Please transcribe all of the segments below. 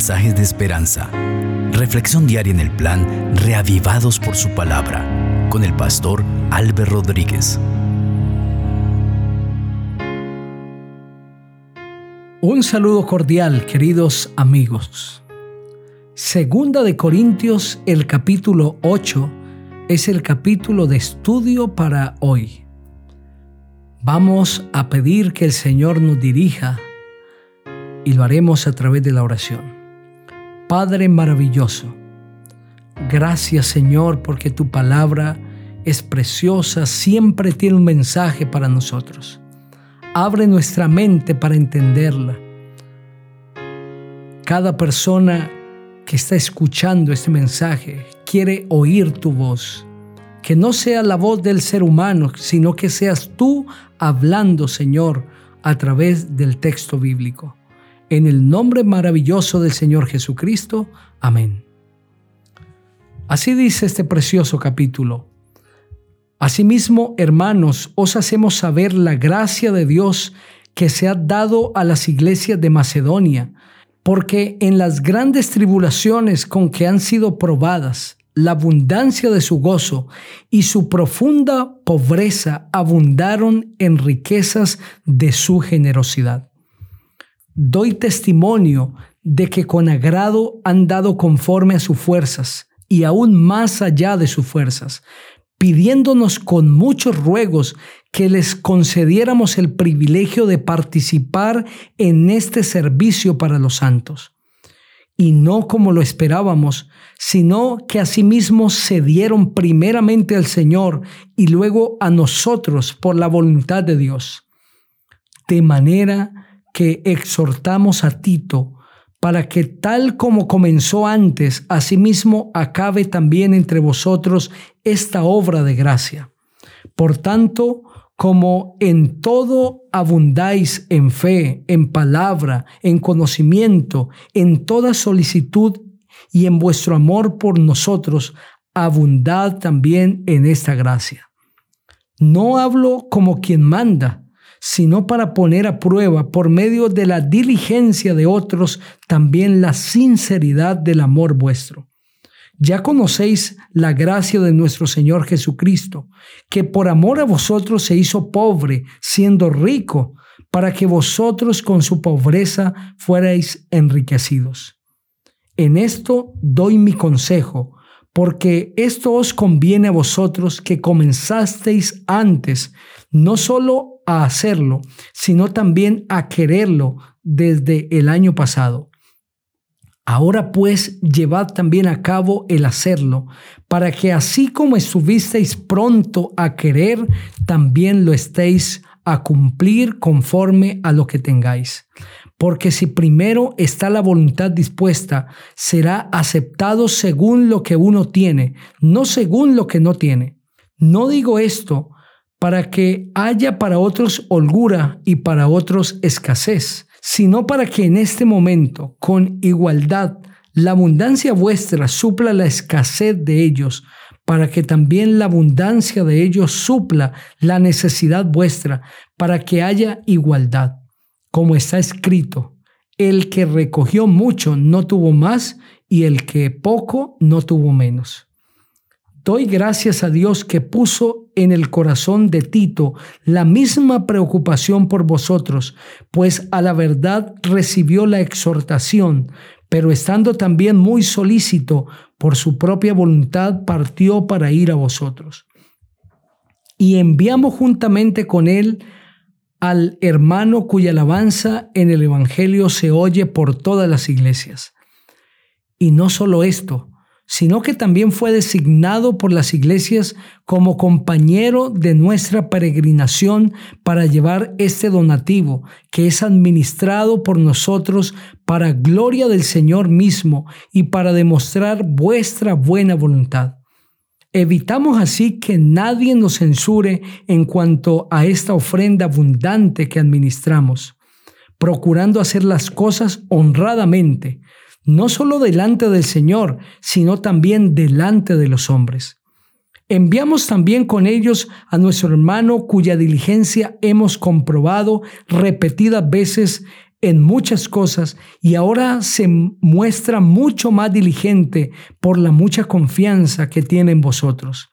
mensajes de esperanza. Reflexión diaria en el plan Reavivados por su palabra con el pastor Álvaro Rodríguez. Un saludo cordial, queridos amigos. Segunda de Corintios, el capítulo 8, es el capítulo de estudio para hoy. Vamos a pedir que el Señor nos dirija y lo haremos a través de la oración. Padre maravilloso, gracias Señor porque tu palabra es preciosa, siempre tiene un mensaje para nosotros. Abre nuestra mente para entenderla. Cada persona que está escuchando este mensaje quiere oír tu voz que no sea la voz del ser humano, sino que seas tú hablando, Señor, a través del texto bíblico. En el nombre maravilloso del Señor Jesucristo. Amén. Así dice este precioso capítulo. Asimismo, hermanos, os hacemos saber la gracia de Dios que se ha dado a las iglesias de Macedonia, porque en las grandes tribulaciones con que han sido probadas, la abundancia de su gozo y su profunda pobreza abundaron en riquezas de su generosidad. Doy testimonio de que con agrado han dado conforme a sus fuerzas y aún más allá de sus fuerzas, pidiéndonos con muchos ruegos que les concediéramos el privilegio de participar en este servicio para los santos y no como lo esperábamos, sino que asimismo se dieron primeramente al Señor y luego a nosotros por la voluntad de Dios. De manera que exhortamos a Tito para que tal como comenzó antes, asimismo acabe también entre vosotros esta obra de gracia. Por tanto, como en todo abundáis en fe, en palabra, en conocimiento, en toda solicitud y en vuestro amor por nosotros, abundad también en esta gracia. No hablo como quien manda, sino para poner a prueba por medio de la diligencia de otros también la sinceridad del amor vuestro ya conocéis la gracia de nuestro Señor Jesucristo, que por amor a vosotros se hizo pobre, siendo rico, para que vosotros con su pobreza fuerais enriquecidos. En esto doy mi consejo, porque esto os conviene a vosotros que comenzasteis antes, no solo a hacerlo, sino también a quererlo desde el año pasado. Ahora pues llevad también a cabo el hacerlo, para que así como estuvisteis pronto a querer, también lo estéis a cumplir conforme a lo que tengáis. Porque si primero está la voluntad dispuesta, será aceptado según lo que uno tiene, no según lo que no tiene. No digo esto para que haya para otros holgura y para otros escasez sino para que en este momento, con igualdad, la abundancia vuestra supla la escasez de ellos, para que también la abundancia de ellos supla la necesidad vuestra, para que haya igualdad. Como está escrito, el que recogió mucho no tuvo más y el que poco no tuvo menos. Doy gracias a Dios que puso en el corazón de Tito la misma preocupación por vosotros, pues a la verdad recibió la exhortación, pero estando también muy solícito por su propia voluntad, partió para ir a vosotros. Y enviamos juntamente con él al hermano cuya alabanza en el Evangelio se oye por todas las iglesias. Y no solo esto, sino que también fue designado por las iglesias como compañero de nuestra peregrinación para llevar este donativo que es administrado por nosotros para gloria del Señor mismo y para demostrar vuestra buena voluntad. Evitamos así que nadie nos censure en cuanto a esta ofrenda abundante que administramos, procurando hacer las cosas honradamente, no solo delante del Señor, sino también delante de los hombres. Enviamos también con ellos a nuestro hermano cuya diligencia hemos comprobado repetidas veces en muchas cosas y ahora se muestra mucho más diligente por la mucha confianza que tiene en vosotros.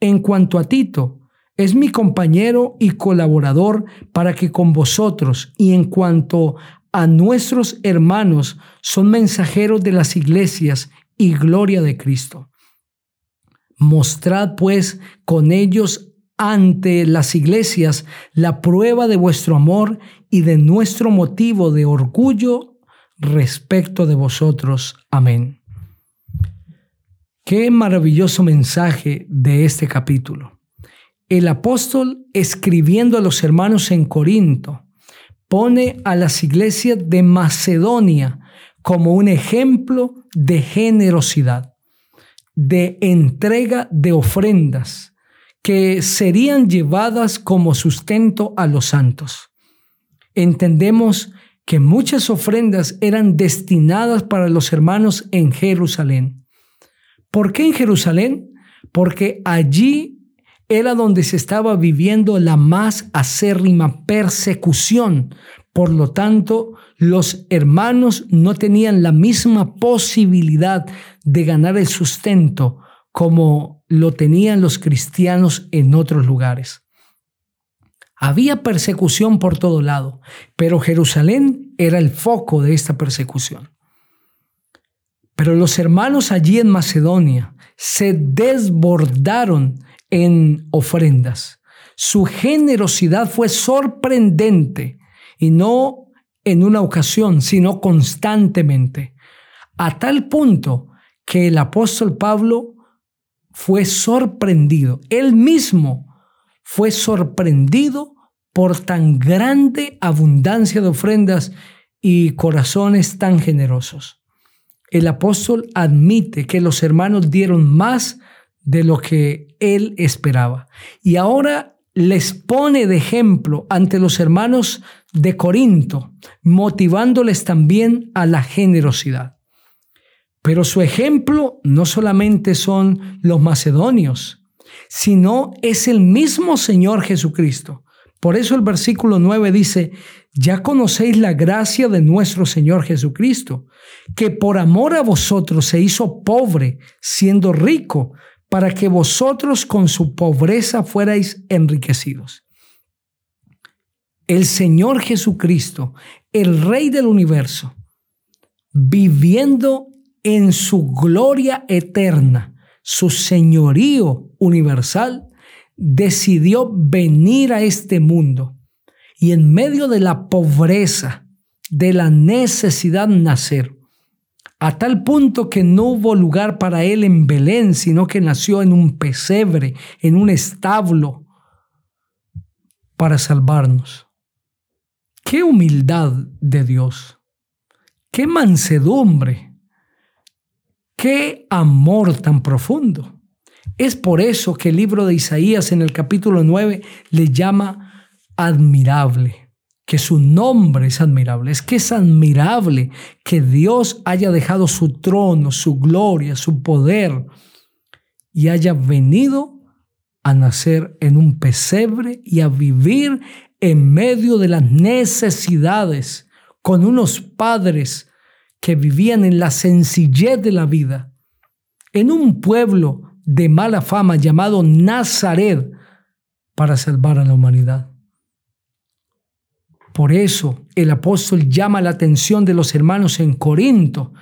En cuanto a Tito, es mi compañero y colaborador para que con vosotros y en cuanto a nuestros hermanos son mensajeros de las iglesias y gloria de Cristo. Mostrad pues con ellos ante las iglesias la prueba de vuestro amor y de nuestro motivo de orgullo respecto de vosotros. Amén. Qué maravilloso mensaje de este capítulo. El apóstol escribiendo a los hermanos en Corinto pone a las iglesias de Macedonia como un ejemplo de generosidad, de entrega de ofrendas que serían llevadas como sustento a los santos. Entendemos que muchas ofrendas eran destinadas para los hermanos en Jerusalén. ¿Por qué en Jerusalén? Porque allí era donde se estaba viviendo la más acérrima persecución. Por lo tanto, los hermanos no tenían la misma posibilidad de ganar el sustento como lo tenían los cristianos en otros lugares. Había persecución por todo lado, pero Jerusalén era el foco de esta persecución. Pero los hermanos allí en Macedonia se desbordaron en ofrendas. Su generosidad fue sorprendente y no en una ocasión, sino constantemente, a tal punto que el apóstol Pablo fue sorprendido. Él mismo fue sorprendido por tan grande abundancia de ofrendas y corazones tan generosos. El apóstol admite que los hermanos dieron más de lo que él esperaba. Y ahora les pone de ejemplo ante los hermanos de Corinto, motivándoles también a la generosidad. Pero su ejemplo no solamente son los macedonios, sino es el mismo Señor Jesucristo. Por eso el versículo 9 dice, ya conocéis la gracia de nuestro Señor Jesucristo, que por amor a vosotros se hizo pobre, siendo rico, para que vosotros con su pobreza fuerais enriquecidos. El Señor Jesucristo, el Rey del universo, viviendo en su gloria eterna, su señorío universal, decidió venir a este mundo y en medio de la pobreza, de la necesidad nacer, a tal punto que no hubo lugar para él en Belén, sino que nació en un pesebre, en un establo, para salvarnos. Qué humildad de Dios, qué mansedumbre, qué amor tan profundo. Es por eso que el libro de Isaías en el capítulo 9 le llama admirable que su nombre es admirable. Es que es admirable que Dios haya dejado su trono, su gloria, su poder y haya venido a nacer en un pesebre y a vivir en medio de las necesidades con unos padres que vivían en la sencillez de la vida, en un pueblo de mala fama llamado Nazaret para salvar a la humanidad. Por eso el apóstol llama la atención de los hermanos en Corinto,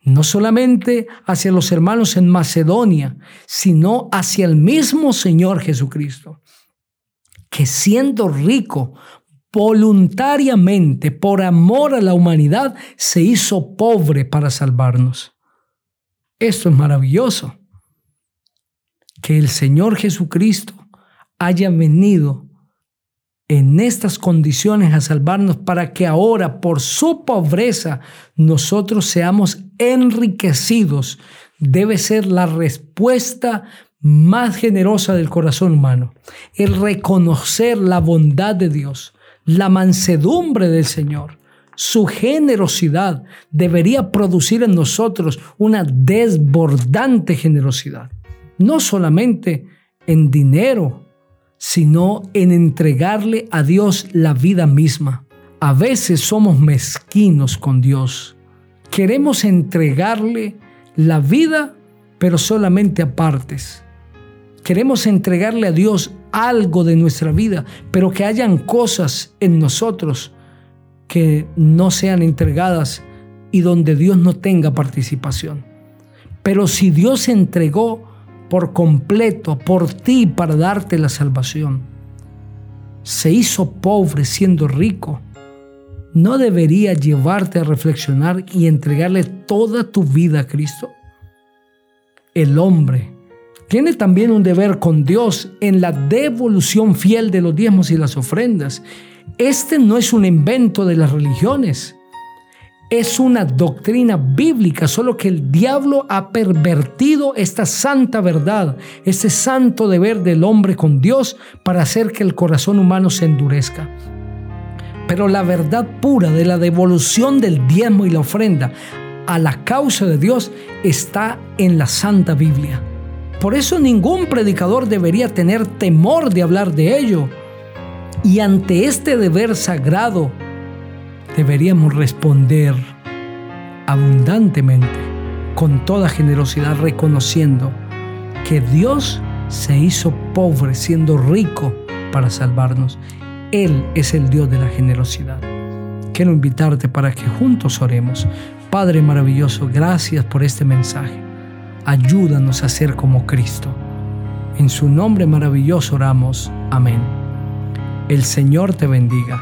no solamente hacia los hermanos en Macedonia, sino hacia el mismo Señor Jesucristo, que siendo rico, voluntariamente, por amor a la humanidad, se hizo pobre para salvarnos. Esto es maravilloso, que el Señor Jesucristo haya venido en estas condiciones a salvarnos para que ahora por su pobreza nosotros seamos enriquecidos, debe ser la respuesta más generosa del corazón humano. El reconocer la bondad de Dios, la mansedumbre del Señor, su generosidad debería producir en nosotros una desbordante generosidad. No solamente en dinero, sino en entregarle a Dios la vida misma, A veces somos mezquinos con Dios. Queremos entregarle la vida, pero solamente a partes. Queremos entregarle a Dios algo de nuestra vida, pero que hayan cosas en nosotros que no sean entregadas y donde Dios no tenga participación. Pero si Dios entregó por completo por ti para darte la salvación, se hizo pobre siendo rico, ¿no debería llevarte a reflexionar y entregarle toda tu vida a Cristo? El hombre tiene también un deber con Dios en la devolución fiel de los diezmos y las ofrendas. Este no es un invento de las religiones. Es una doctrina bíblica, solo que el diablo ha pervertido esta santa verdad, este santo deber del hombre con Dios para hacer que el corazón humano se endurezca. Pero la verdad pura de la devolución del diezmo y la ofrenda a la causa de Dios está en la Santa Biblia. Por eso ningún predicador debería tener temor de hablar de ello. Y ante este deber sagrado deberíamos responder abundantemente, con toda generosidad, reconociendo que Dios se hizo pobre siendo rico para salvarnos. Él es el Dios de la generosidad. Quiero invitarte para que juntos oremos. Padre maravilloso, gracias por este mensaje ayúdanos a ser como Cristo. En su nombre maravilloso oramos. Amén. El Señor te bendiga.